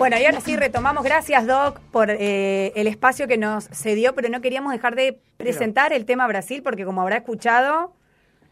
Bueno, y ahora sí retomamos. Gracias, Doc, por eh, el espacio que nos cedió, pero no queríamos dejar de presentar el tema Brasil, porque como habrá escuchado,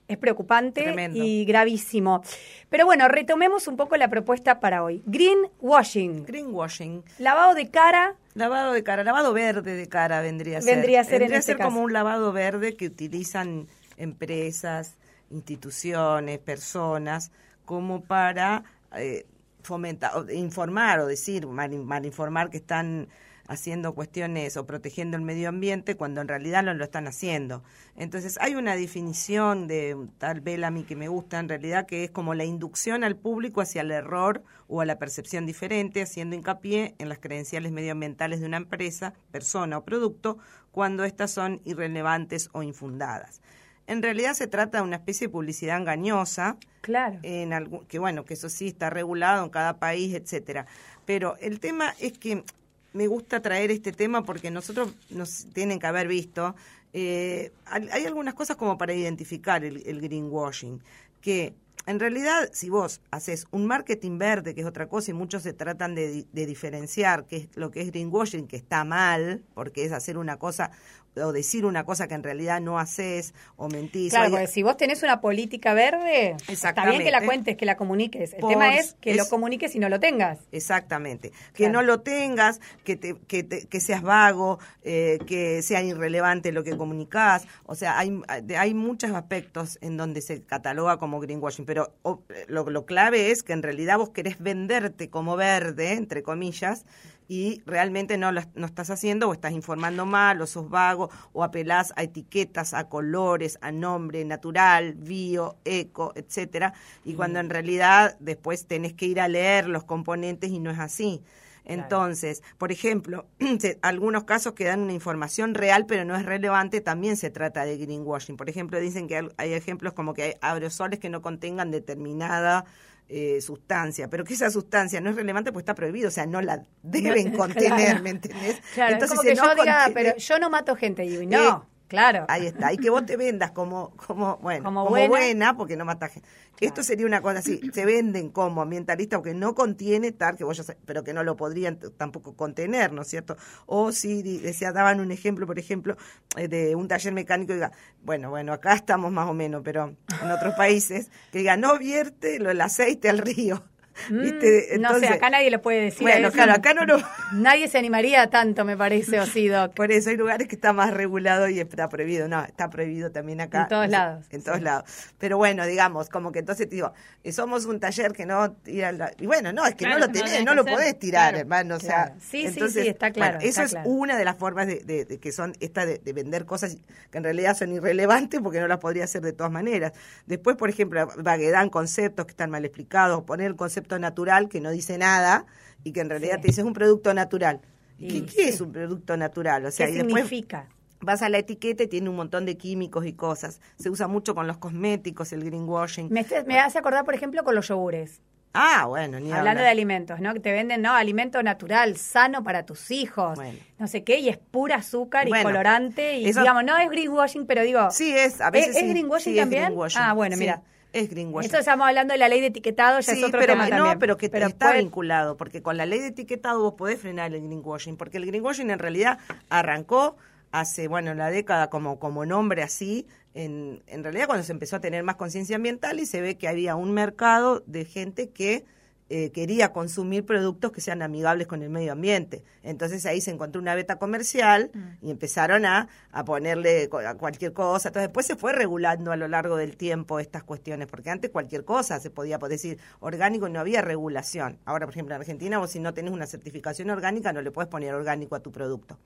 es preocupante Tremendo. y gravísimo. Pero bueno, retomemos un poco la propuesta para hoy. Greenwashing. Greenwashing. Lavado de cara. Lavado de cara, lavado verde de cara vendría a ser. Vendría a ser en Vendría a este ser caso. como un lavado verde que utilizan empresas, instituciones, personas, como para eh, fomentar, o informar o decir, mal, malinformar que están haciendo cuestiones o protegiendo el medio ambiente cuando en realidad no lo están haciendo. Entonces hay una definición de tal Bellamy que me gusta en realidad que es como la inducción al público hacia el error o a la percepción diferente, haciendo hincapié en las credenciales medioambientales de una empresa, persona o producto cuando éstas son irrelevantes o infundadas. En realidad se trata de una especie de publicidad engañosa, Claro. en algún, que bueno, que eso sí está regulado en cada país, etcétera. Pero el tema es que me gusta traer este tema porque nosotros nos tienen que haber visto, eh, hay algunas cosas como para identificar el, el greenwashing, que en realidad si vos haces un marketing verde, que es otra cosa, y muchos se tratan de, di- de diferenciar qué es lo que es greenwashing, que está mal, porque es hacer una cosa o decir una cosa que en realidad no haces o mentís. Claro, si vos tenés una política verde, está bien que la cuentes, que la comuniques. El Por- tema es que lo es- comuniques y no lo tengas. Exactamente. Que Claro. no lo tengas, que, te, que, te- que seas vago, eh, que sea irrelevante lo que comunicás. O sea, hay, hay muchos aspectos en donde se cataloga como greenwashing, pero o- lo, lo clave es que en realidad vos querés venderte como verde, entre comillas, y realmente no lo no estás haciendo o estás informando mal o sos vago o apelás a etiquetas, a colores, a nombre natural, bio, eco, etcétera, y cuando en realidad después tenés que ir a leer los componentes y no es así. Entonces, por ejemplo, algunos casos que dan una información real pero no es relevante, también se trata de greenwashing. Por ejemplo, dicen que hay- hay ejemplos como que hay aerosoles que no contengan determinada eh, sustancia, pero que esa sustancia no es relevante pues está prohibido, o sea, no la deben contener, Claro. ¿me entendés? Claro, es como si que no yo diga, pero yo no mato gente. Y digo, no, Eh, claro. Ahí está, y que vos te vendas como, como bueno, Como como, buena. buena. porque no matas gente. Esto sería una cosa así, se venden como ambientalista porque no contiene tal que vos ya sabés, pero que no lo podrían tampoco contener, ¿no es cierto? O si decía, daban un ejemplo, por ejemplo, eh, de un taller mecánico diga, bueno, bueno, acá estamos más o menos, pero en otros países, que diga, no vierte lo- el aceite al río. Mm, no sé, acá nadie lo puede decir. Bueno, claro, acá no lo... Nadie se animaría tanto, me parece, o sí, Doc. Por eso hay lugares que está más regulado y está prohibido. No, está prohibido también acá. En todos No lados, En todos sí. lados. Pero bueno, digamos, como que entonces te digo, eh, somos un taller que no tira la... Y bueno, no, es que Claro, no lo tenés, no, lo podés tirar, claro. hermano. O sea, Sí, sí, entonces, sí, está claro, bueno, eso es una de las formas de, de- de que son esta de, de vender cosas que en realidad son irrelevantes porque no las podría hacer de todas maneras. Después, por ejemplo, vaguedad, conceptos que están mal explicados, poner el concepto natural que no dice nada y que en realidad Sí. te dice es un producto natural. ¿Qué, es un producto natural? O sea, ¿Qué y después significa? vas a la etiqueta y tiene un montón de químicos y cosas. Se usa mucho con los cosméticos, el greenwashing. Me, me hace acordar, por ejemplo, con los yogures. Ah, bueno, ni Hablando hablar. de alimentos, ¿no? Que te venden, ¿no? Alimento natural, sano para tus hijos. Bueno. No sé qué, y es pura azúcar y colorante. Y eso- digamos, no es greenwashing, pero digo. Sí, es, a veces ¿Es, greenwashing sí, es también? greenwashing. Ah, bueno, mira. Es greenwashing. Esto estamos hablando de la ley de etiquetado, ya sí, es otro pero tema que- también. no, pero que está puede- vinculado, porque con la ley de etiquetado vos podés frenar el greenwashing, porque el greenwashing en realidad arrancó hace, bueno, la década como, como nombre así, en, en realidad cuando se empezó a tener más conciencia ambiental y se ve que había un mercado de gente que eh, quería consumir productos que sean amigables con el medio ambiente. Entonces ahí se encontró una beta comercial Mm. y empezaron a, a ponerle a cualquier cosa. Entonces después se fue regulando a lo largo del tiempo estas cuestiones, porque antes cualquier cosa se podía decir orgánico, no había regulación. Ahora, por ejemplo, en Argentina vos si no tenés una certificación orgánica no le puedes poner orgánico a tu producto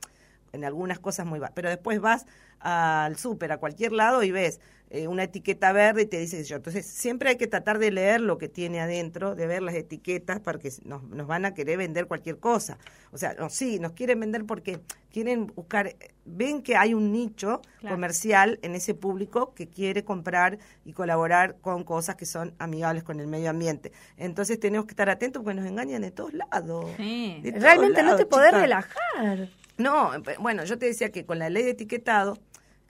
en algunas cosas muy va pero después vas al súper a cualquier lado y ves eh, una etiqueta verde y te dice yo entonces siempre hay que tratar de leer lo que tiene adentro de ver las etiquetas porque nos, nos van a querer vender cualquier cosa o sea no, sí nos quieren vender porque quieren buscar ven que hay un nicho Claro. comercial en ese público que quiere comprar y colaborar con cosas que son amigables con el medio ambiente entonces tenemos que estar atentos porque nos engañan de todos lados Sí. De todos Realmente no lados, te podés relajar. No, bueno, yo te decía que con la ley de etiquetado.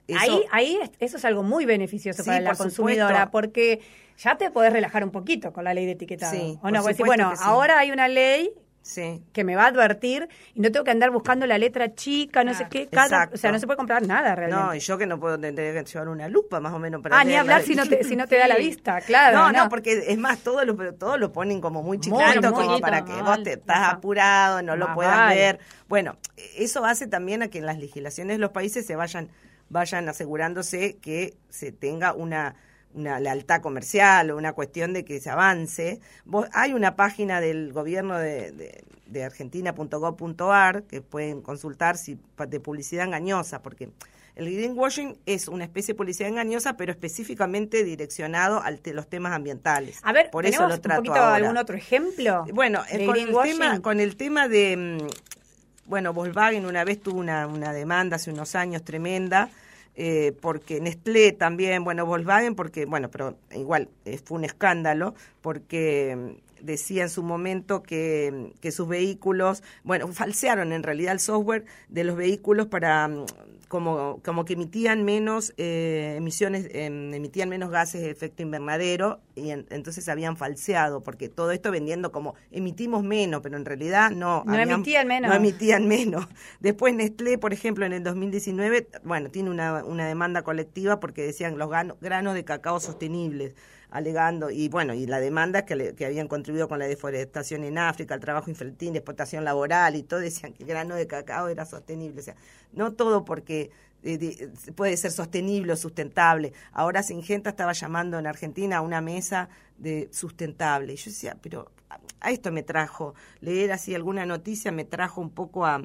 eso- Ahí, ahí es- eso es algo muy beneficioso Sí, para la por consumidora, supuesto. porque ya te podés relajar un poquito con la ley de etiquetado. Sí, ¿O por no? Porque decir, bueno, sí. ahora hay una ley Sí. que me va a advertir y no tengo que andar buscando la letra chica, no sé qué, cada, Exacto. o sea, no se puede comprar nada realmente. No, y yo que no puedo tener que llevar una lupa más o menos para ah, ni hablar si no te, si no te da la vista, claro. No, no, porque es más, todo lo, todo lo ponen como muy chiquito, como para que mal. vos te estás apurado, no lo puedas ver. Bueno, eso hace también a que en las legislaciones de los países se vayan, vayan asegurándose que se tenga una una lealtad comercial o una cuestión de que se avance. Vos, hay una página del gobierno de, de, de argentina.gov.ar que pueden consultar si de publicidad engañosa, porque el greenwashing es una especie de publicidad engañosa, pero específicamente direccionado a los temas ambientales. A ver, por eso ¿tenemos lo trato un poquito ahora. algún otro ejemplo? Bueno, eh, de con el, tema, con el tema de, mm, bueno, Volkswagen una vez tuvo una, una demanda hace unos años tremenda, eh, porque Nestlé también, bueno, Volkswagen, porque, bueno, pero igual eh, fue un escándalo, porque mm, decía en su momento que, que sus vehículos, bueno, falsearon en realidad el software de los vehículos para mm, como, como que emitían menos eh, emisiones, em, emitían menos gases de efecto invernadero y en- entonces habían falseado, porque todo esto vendiendo como emitimos menos, pero en realidad no. No emitían menos. No emitían menos. Después Nestlé, por ejemplo, en el 2019, bueno, tiene una, una demanda colectiva porque decían los granos de cacao sostenibles alegando, y bueno, y la demanda que, habían contribuido con la deforestación en África, el trabajo infantil, explotación laboral y todo, decían que el grano de cacao era sostenible. O sea, no todo porque de- puede ser sostenible o sustentable. Ahora Singenta estaba llamando en Argentina a una mesa de sustentable. Y yo decía, pero a esto me trajo, leer así alguna noticia me trajo un poco a,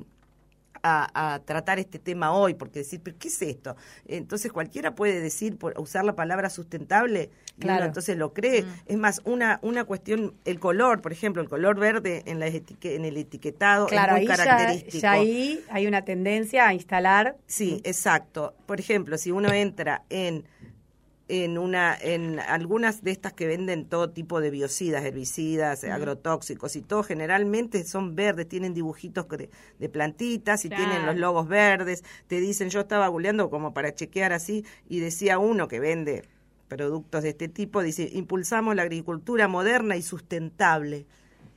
a, a tratar este tema hoy, porque decir, ¿pero qué es esto? Entonces cualquiera puede decir, por usar la palabra sustentable, y Claro. uno entonces lo cree. Es más, una, una cuestión, el color, por ejemplo, el color verde en, la etique- en el etiquetado Claro, es ahí muy ya, característico. ya ahí hay una tendencia a instalar. Sí, exacto. Por ejemplo, si uno entra en en una en algunas de estas que venden todo tipo de biocidas, herbicidas, agrotóxicos y todo generalmente son verdes, tienen dibujitos de, de plantitas y Claro. tienen los logos verdes. Te dicen, yo estaba googleando como para chequear así y decía uno que vende productos de este tipo, dice, impulsamos la agricultura moderna y sustentable.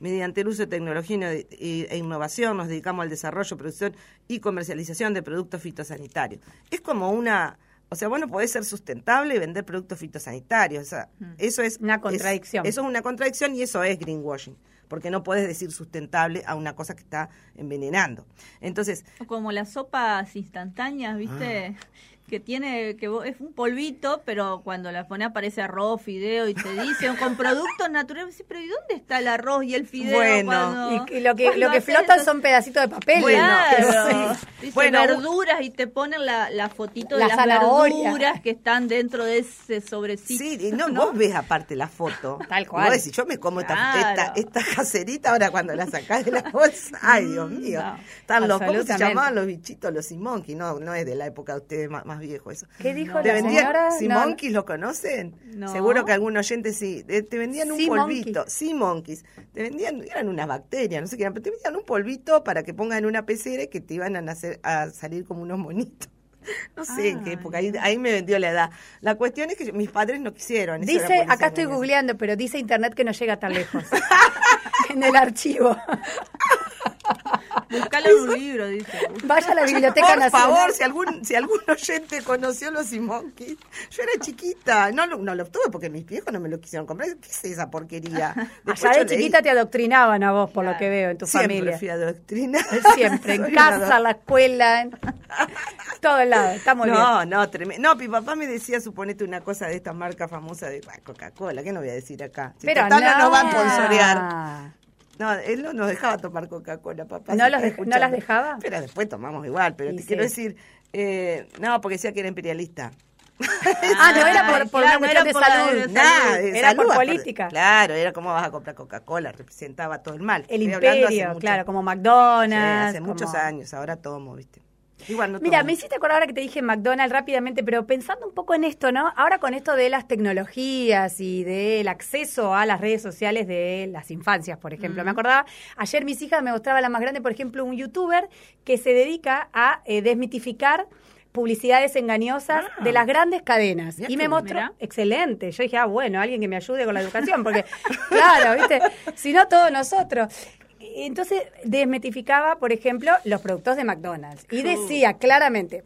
Mediante el uso de tecnología e innovación nos dedicamos al desarrollo, producción y comercialización de productos fitosanitarios. Es como una, o sea, bueno, podés ser sustentable y vender productos fitosanitarios. O sea, eso es Una es- contradicción. eso es una contradicción y eso es greenwashing, porque no podés decir sustentable a una cosa que está envenenando. Entonces, Como las sopas instantáneas, ¿viste? Ah. Que tiene, que vos- es un polvito, pero cuando la pones aparece arroz, fideo y te dicen con productos naturales. Pero ¿y dónde está el arroz y el fideo? Bueno, cuando- Y, y lo que, lo que flotan eso? son pedacitos de papel. Bueno, Claro. sí. Dice Bueno, verduras y te ponen la, la fotito La de las zanahoria. verduras que están dentro de ese sobrecito. Sí, y no, vos ves aparte la foto. Tal cual. Vos decís, yo me como esta, Claro. esta, esta caserita ahora cuando la sacás de la bolsa. Ay, Dios mío. no. Están los, ¿Cómo se llamaban los bichitos? Los Simonkeys. No, no es de la época de ustedes más, más viejos eso. ¿Qué dijo ¿Te la vendían señora? No, Simonkeys? ¿Lo conocen? No. Seguro que algún oyente sí. Eh, Te vendían un polvito. Monkeys. Simonkeys. Te vendían, eran unas bacterias, no sé qué eran, pero te vendían un polvito para que pongan en una pecera y que te iban a, nacer, a salir como unos monitos. No sé en qué Ah, época, ahí, ahí me vendió la edad. La cuestión es que yo- mis padres no quisieron. eso Dice, acá estoy googleando, pero dice internet que no llega tan lejos. en el archivo. Buscalo en un libro, dice. Vaya a la Biblioteca Por Nacional. favor, si algún, si algún oyente conoció los Simonkeys, yo era chiquita, no lo, no lo obtuve porque mis viejos no me lo quisieron comprar. ¿Qué es esa porquería? Después Allá de leí. chiquita te adoctrinaban a vos, por lo que veo, en tu Siempre familia. fui adoctrinada. Siempre, en casa, en la escuela, en todo lado. Está muy bien. No, no, tremendo. No, mi papá me decía, suponete una cosa de esta marca famosa de Coca-Cola, ¿qué no voy a decir acá? Si Pero total no no. nos va a sponsorear. No, él no nos dejaba tomar Coca-Cola, papá. ¿No los las dejaba? Pero después tomamos igual, pero Y te sí. quiero decir, eh, no, porque decía que era imperialista. Ah, no era por, por claro, una no cuestión era de por la- salud. de Era por salud, política. Claro, era como vas a comprar Coca-Cola, representaba todo el mal. El Estoy imperio, mucho- claro, como Sí, McDonald's. hace muchos años, ahora tomo, ¿viste? Igual no Mira, me hiciste acordar ahora que te dije McDonald's rápidamente, pero pensando un poco en esto, ¿no? Ahora con esto de las tecnologías y del acceso a las redes sociales de las infancias, por ejemplo. Me acordaba, ayer mis hijas me mostraba la más grande, por ejemplo, un youtuber que se dedica a eh, desmitificar publicidades engañosas Ah. de las grandes cadenas. Y me mostró, excelente. Yo dije, ah, bueno, alguien que me ayude con la educación, porque, claro, ¿viste? Si no, todos nosotros. Entonces desmetificaba, por ejemplo, los productos de McDonald's y decía claramente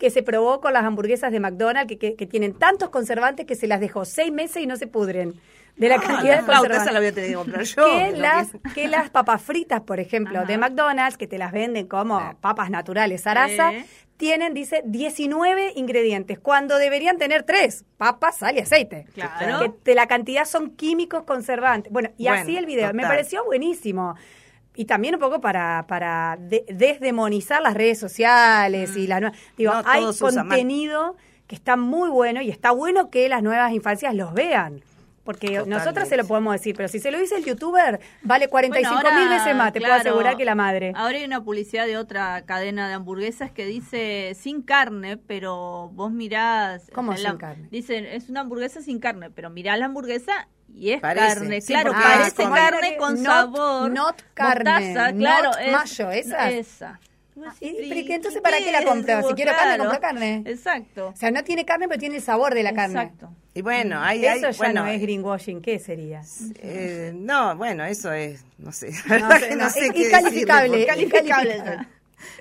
que se probó con las hamburguesas de McDonald's que, que, tienen tantos conservantes que se las dejó seis meses y no se pudren de la Ah, cantidad de conservantes. la voy a tener que comprar yo. que, las, que- las papas fritas, por ejemplo, de McDonald's, que te las venden como papas naturales, Sarasa, Sí. Tienen, dice, 19 ingredientes, cuando deberían tener 3, papas, sal y aceite. Claro. Que de la cantidad son químicos conservantes. Bueno, y Bueno, así el video. Me pareció buenísimo. Y también un poco para, para de- desdemonizar las redes sociales y las nuevas. Digo, No, hay contenido que está muy bueno y está bueno que las nuevas infancias los vean. Porque Totalmente. nosotras se lo podemos decir, pero si se lo dice el youtuber, vale 45 Bueno, mil ahora, veces más, te puedo claro, asegurar que la madre. Ahora hay una publicidad de otra cadena de hamburguesas que dice sin carne, pero vos mirás. ¿Cómo sin la- carne? Dicen, es una hamburguesa sin carne, pero mirás la hamburguesa y es Parece, carne. sí, claro, parece con- carne con Not- sabor. not carne, mostaza, claro. not es- mayo, ¿esa? Esa. Ah, Sí, y- pero ¿y qué, sí, entonces ¿qué para qué la es? compro? Si quiero carne, Claro. compro carne. Exacto. O sea, no tiene carne, pero tiene el sabor de la carne. Exacto. Y bueno, hay, hay- Eso ya bueno, no es greenwashing, ¿qué sería? eh, no, bueno, eso es, no sé, la No verdad sé, que no, no sé es qué.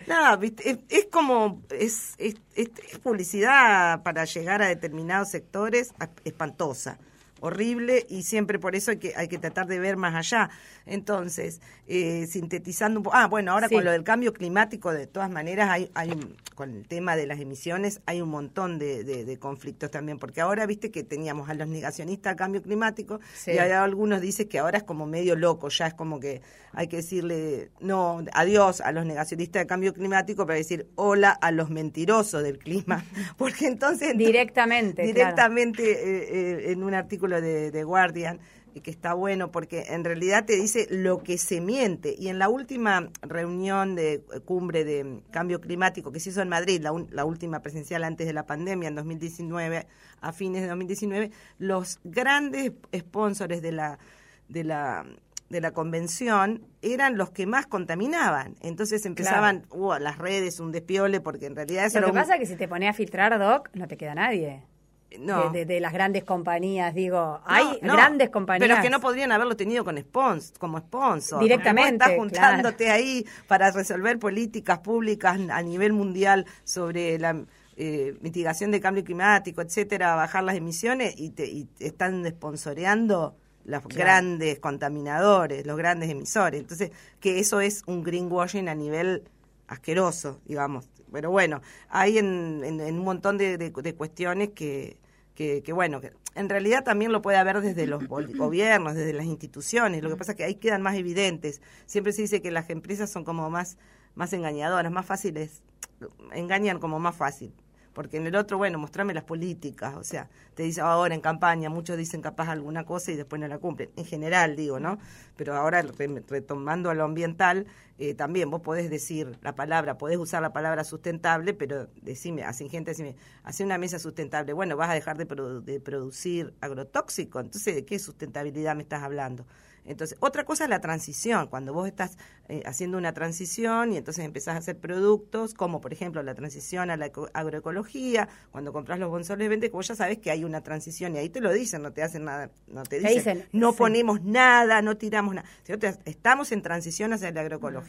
No, viste, es, es como, es, es, es- es publicidad para llegar a determinados sectores espantosa, horrible y siempre por eso hay que, hay que tratar de ver más allá. Entonces, eh, sintetizando un poco, ah, bueno, ahora Sí. con lo del cambio climático, de todas maneras, hay, hay un- con el tema de las emisiones, hay un montón de, de- de conflictos también, porque ahora, viste que teníamos a los negacionistas al cambio climático Sí. y ahora algunos dicen que ahora es como medio loco, ya es como que hay que decirle no, adiós a los negacionistas del cambio climático para decir hola a los mentirosos del clima, porque entonces Directamente, claro. directamente eh, eh, en un artículo de, de Guardian que está bueno porque en realidad te dice lo que se miente y en la última reunión de eh, cumbre de cambio climático que se hizo en Madrid, la, un- la última presencial antes de la pandemia en 2019, a fines de 2019, los grandes sponsors de la de la de la convención eran los que más contaminaban. Entonces empezaban uh, las redes, un despiole, porque en realidad eso Lo que un- pasa es que si te pones a filtrar, Doc, no te queda nadie. No. De, de- de las grandes compañías, digo, hay No, no, grandes compañías. Pero es que no podrían haberlo tenido con spons, como sponsor. Directamente, estás juntándote ahí para resolver políticas públicas a nivel mundial sobre la eh, mitigación de cambio climático, etcétera, bajar las emisiones y te, y te están sponsoreando los grandes contaminadores, los grandes emisores. Entonces, que eso es un greenwashing a nivel asqueroso, digamos. Pero bueno, hay en, en- en un montón de, de- de cuestiones que, que, que, bueno, que en realidad también lo puede haber desde los gobiernos, desde las instituciones. Lo que pasa es que ahí quedan más evidentes. Siempre se dice que las empresas son como más, más engañadoras, más fáciles, engañan como más fácil. Porque en el otro, bueno, mostrame las políticas, o sea, te dice ahora en campaña, muchos dicen capaz alguna cosa y después no la cumplen. En general, digo, ¿no? Pero ahora, re- retomando a lo ambiental, eh, también vos podés decir la palabra, podés usar la palabra sustentable, pero decime, así gente, decime, hace una mesa sustentable, bueno, vas a dejar de, produ- de producir agrotóxico, entonces, ¿de qué sustentabilidad me estás hablando? Entonces, otra cosa es la transición, cuando vos estás eh, haciendo una transición y entonces empezás a hacer productos, como por ejemplo la transición a la eco- agroecología, cuando compras los bonsoles vende, que vos ya sabes que hay una transición y ahí te lo dicen, no te hacen nada, no te dicen, dicen, no sí. ponemos nada, no tiramos nada, estamos en transición hacia la agroecología.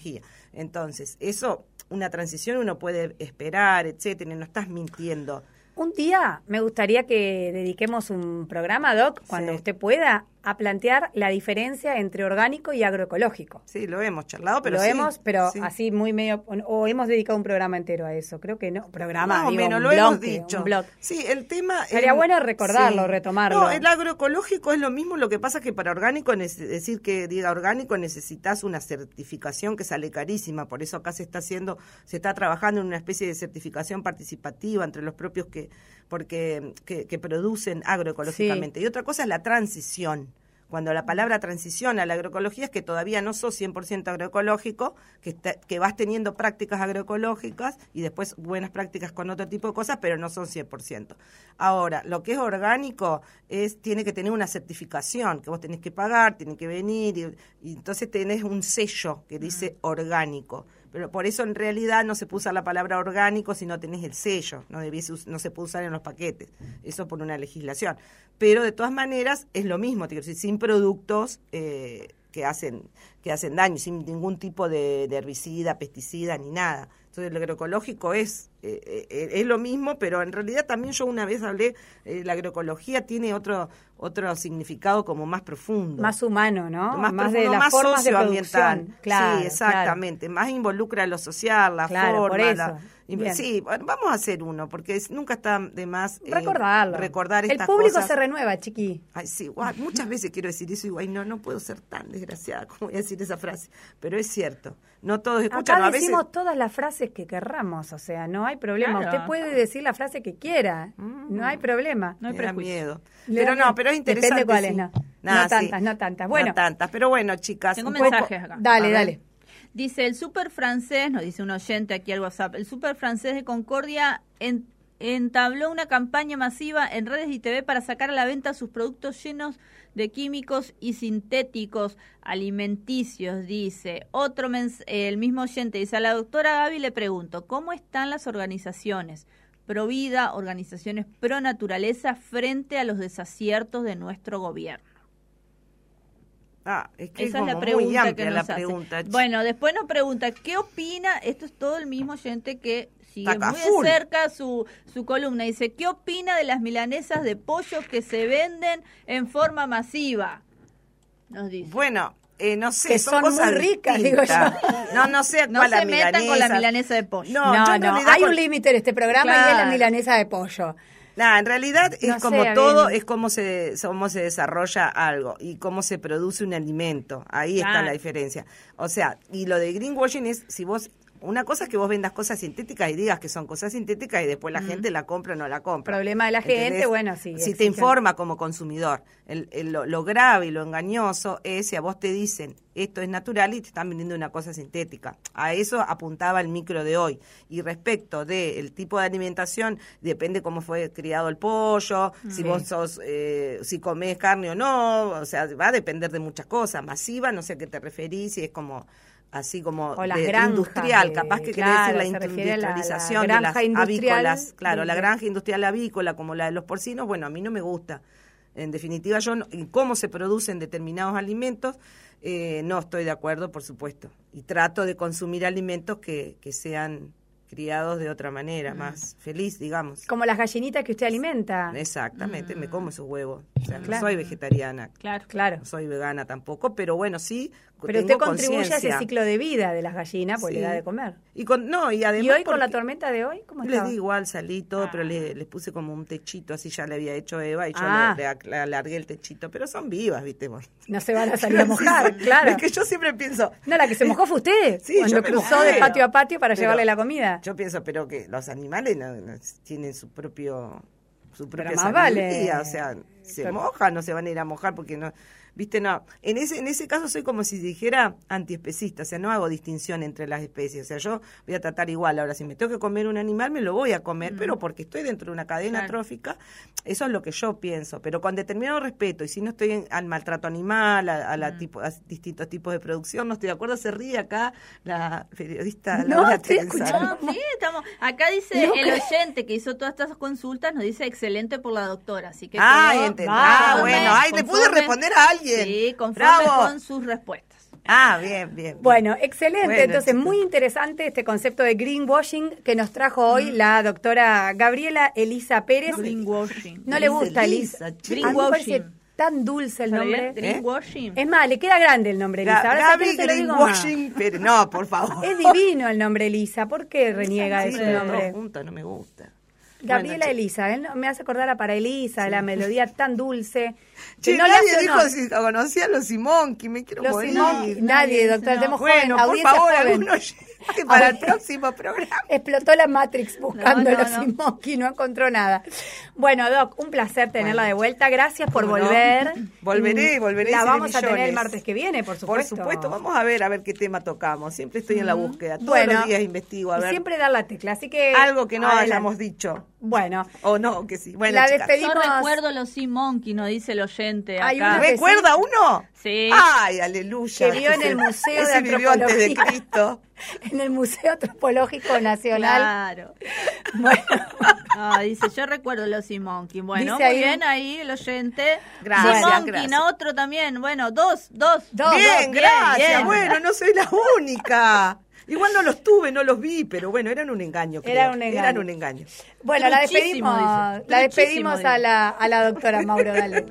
Entonces, eso, una transición uno puede esperar, etcétera, no estás mintiendo. Un día me gustaría que dediquemos un programa, Doc, cuando Sí. usted pueda, a plantear la diferencia entre orgánico y agroecológico. Sí, lo hemos charlado, pero Lo sí, hemos, pero sí. así muy medio, o hemos dedicado un programa entero a eso. Creo que no, programa, Más o digo, menos, un lo hemos dicho. un blog. Sí, el tema... Sería el- bueno recordarlo, retomarlo. No, el agroecológico es lo mismo, lo que pasa es que para orgánico, es decir que diga orgánico, necesitas una certificación que sale carísima, por eso acá se está haciendo, se está trabajando en una especie de certificación participativa entre los propios que, porque, que, que producen agroecológicamente. Y otra cosa es la transición. Cuando la palabra transición a la agroecología es que todavía no sos 100% agroecológico, que, está- que vas teniendo prácticas agroecológicas y después buenas prácticas con otro tipo de cosas, pero no son 100%. Ahora, lo que es orgánico es tiene que tener una certificación que vos tenés que pagar, tiene que venir y, y entonces tenés un sello que dice orgánico. Pero por eso en realidad no se puede usar la palabra orgánico si no tenés el sello, no, debiese no se puede usar en los paquetes, eso por una legislación. Pero de todas maneras es lo mismo, te sin productos eh, que hacen que hacen daño sin ningún tipo de, de herbicida, pesticida ni nada. Entonces el agroecológico es, eh, eh, es lo mismo, pero en realidad también yo una vez hablé, eh, la agroecología tiene otro otro significado como más profundo. Más humano, ¿no? Más, de profundo, las más formas de socioambiental. producción. Claro, sí, exactamente. Más involucra lo social, la Claro, por forma. eso. la- y- Bien. sí, bueno, vamos a hacer uno, porque es- nunca está de más eh, Recordarlo. recordar El estas público cosas. se renueva, chiqui. Ay, sí, guau, muchas veces quiero decir eso y no, no puedo ser tan desgraciada como voy a decir esa frase, pero es cierto. No todos escuchan, Acá a veces decimos todas las frases que querramos, o sea, no hay problema. Claro. Usted puede decir la frase que quiera, no hay problema. No hay prejuicio. miedo. Le Pero no, pero es interesante. Depende cuáles, sí. no. Nada, No sí. tantas, no tantas. Bueno. No tantas, pero bueno, chicas. Tengo un mensajes poco- acá. Dale, dale. Dice el super francés, nos dice un oyente aquí al WhatsApp, el super francés de Concordia en- entabló una campaña masiva en redes y TV para sacar a la venta sus productos llenos de químicos y sintéticos alimenticios, dice. Otro el mismo oyente dice, a la doctora Gaby le pregunto, ¿cómo están las organizaciones pro vida, organizaciones pro naturaleza frente a los desaciertos de nuestro gobierno? Ah, es que Esa es es la pregunta muy amplia que la nos hace. Bueno, después nos pregunta, ¿qué opina? Esto es todo el mismo oyente que sigue Está muy full. de cerca su, su columna. Dice, ¿qué opina de las milanesas de pollo que se venden en forma masiva? Nos dice. Bueno, eh, no sé, Que son, son muy cosas ricas, digo yo. No, no sé no cuál se la metan con la milanesa. de pollo. No, No, no, hay con- un límite en este programa y es la Claro. milanesa de pollo. Nah, en realidad es No como todo, es cómo se, cómo se desarrolla algo y cómo se produce un alimento. Ahí está la diferencia. O sea, y lo de greenwashing es si vos, una cosa es que vos vendas cosas sintéticas y digas que son cosas sintéticas y después la gente la compra o no la compra. Problema de la gente, bueno, sí, Si te informa como consumidor, el, el- lo, lo grave y lo engañoso es si a vos te dicen esto es natural y te están vendiendo una cosa sintética. A eso apuntaba el micro de hoy. Y respecto del tipo de alimentación, depende cómo fue criado el pollo, si vos sos, eh, si comés carne o no, o sea, va a depender de muchas cosas. Masiva, no sé a qué te referís, si es como así como O las de granjas industrial, capaz que claro, querés se decir la a la- la industrialización de las avícolas, claro, la granja industrial avícola como la de los porcinos, bueno, a mí no me gusta. En definitiva, yo no- en cómo se producen determinados alimentos, eh, no estoy de acuerdo, por supuesto. Y trato de consumir alimentos que, que sean criados de otra manera, más feliz, digamos. Como las gallinitas que usted alimenta. Exactamente, me como esos huevos. O sea, Claro. no soy vegetariana, Claro. Claro. no soy vegana tampoco, pero bueno, sí Pero tengo usted contribuye a ese ciclo de vida de las gallinas, pues Sí. le da de comer. Y con, no, y además ¿Y hoy con la tormenta de hoy? ¿Cómo Les está? di igual, salí todo, Ah. pero le- les puse como un techito, así ya le había hecho Eva y yo Ah. le, le alargué el techito, pero son vivas, ¿viste? vos? No se van a salir a mojar, claro. Es que yo siempre pienso... No, la que se mojó fue usted. Sí, cuando yo cruzó mojé. de patio a patio para Pero llevarle la comida. Yo pienso, pero que los animales no- no tienen su propio su propia más vale. sabiduría, o sea, se Pero- mojan, no se van a ir a mojar porque no, viste, no, en ese en ese caso soy como si dijera antiespecista, o sea, no hago distinción entre las especies, o sea, yo voy a tratar igual, ahora si me tengo que comer un animal me lo voy a comer, pero porque estoy dentro de una cadena Claro. trófica, eso es lo que yo pienso, pero con determinado respeto y si no estoy en- al maltrato animal, a, a la tipo, a distintos tipos de producción, no estoy de acuerdo, se ríe acá la periodista No, Laura estoy escuchando. No, sí, estamos. Acá dice No el oyente que hizo todas estas consultas, nos dice excelente por la doctora. Así que Ah, quedó. Ah, bueno, ay, le pude responder a alguien. Sí, conforme Bravo. con sus respuestas. Ah, bien, bien. bien. Bueno, excelente. Bueno, Entonces, chicos. muy interesante este concepto de greenwashing que nos trajo hoy la doctora Gabriela Elisa Pérez. Greenwashing. No le gusta, Elisa, Elisa. che. A mí me parece Greenwashing. tan dulce el nombre. Greenwashing. Es más, le queda grande el nombre Elisa. Ahora más. Greenwashing, pero no, por favor. Es divino el nombre Elisa. ¿Por qué reniega de su nombre? juntos no me gusta. Gabriela Bueno, Elisa, ¿eh? me hace acordar a para Elisa, la melodía tan dulce. Che, no le nadie hace dijo honor. si conocía a los Simonki, me quiero Los morir. Simonki, nadie, doctora, no. tenemos Bueno, joven, por favor, para el próximo programa. Explotó la Matrix buscando No, no, los no. Simoki, no encontró nada. Bueno, Doc, un placer tenerla Bueno. de vuelta. Gracias por volver. Volveré, volveré, La vamos a tener el martes que viene, por Por supuesto. supuesto, vamos a ver a ver qué tema tocamos. Siempre estoy en la búsqueda. Todos Bueno, los días investigo a y ver siempre dar la tecla, así que... algo que no adelante. hayamos dicho. Bueno, O no, que sí. Bueno, La chicas. despedimos. Yo recuerdo los Sea Monkey, nos dice el oyente Hay uno ¿Recuerda uno? Sí. Ay, aleluya. Que vio en el Museo de ese vivió antes de Antropología. Cristo. en el Museo Antropológico Nacional. Claro. Bueno, Ah, dice, yo recuerdo los Simonkin. Bueno, Dice muy ahí- bien ahí el oyente. Gracias, Simonkin, gracias. otro también. Bueno, dos, dos. Dos, bien, dos, gracias. bien. Bueno, no soy la única. Igual no los tuve, no los vi, pero bueno, eran un engaño. creo. Eran un engaño. Eran un engaño. bueno la despedimos, dice. la despedimos a la, a la doctora Mauro, dale.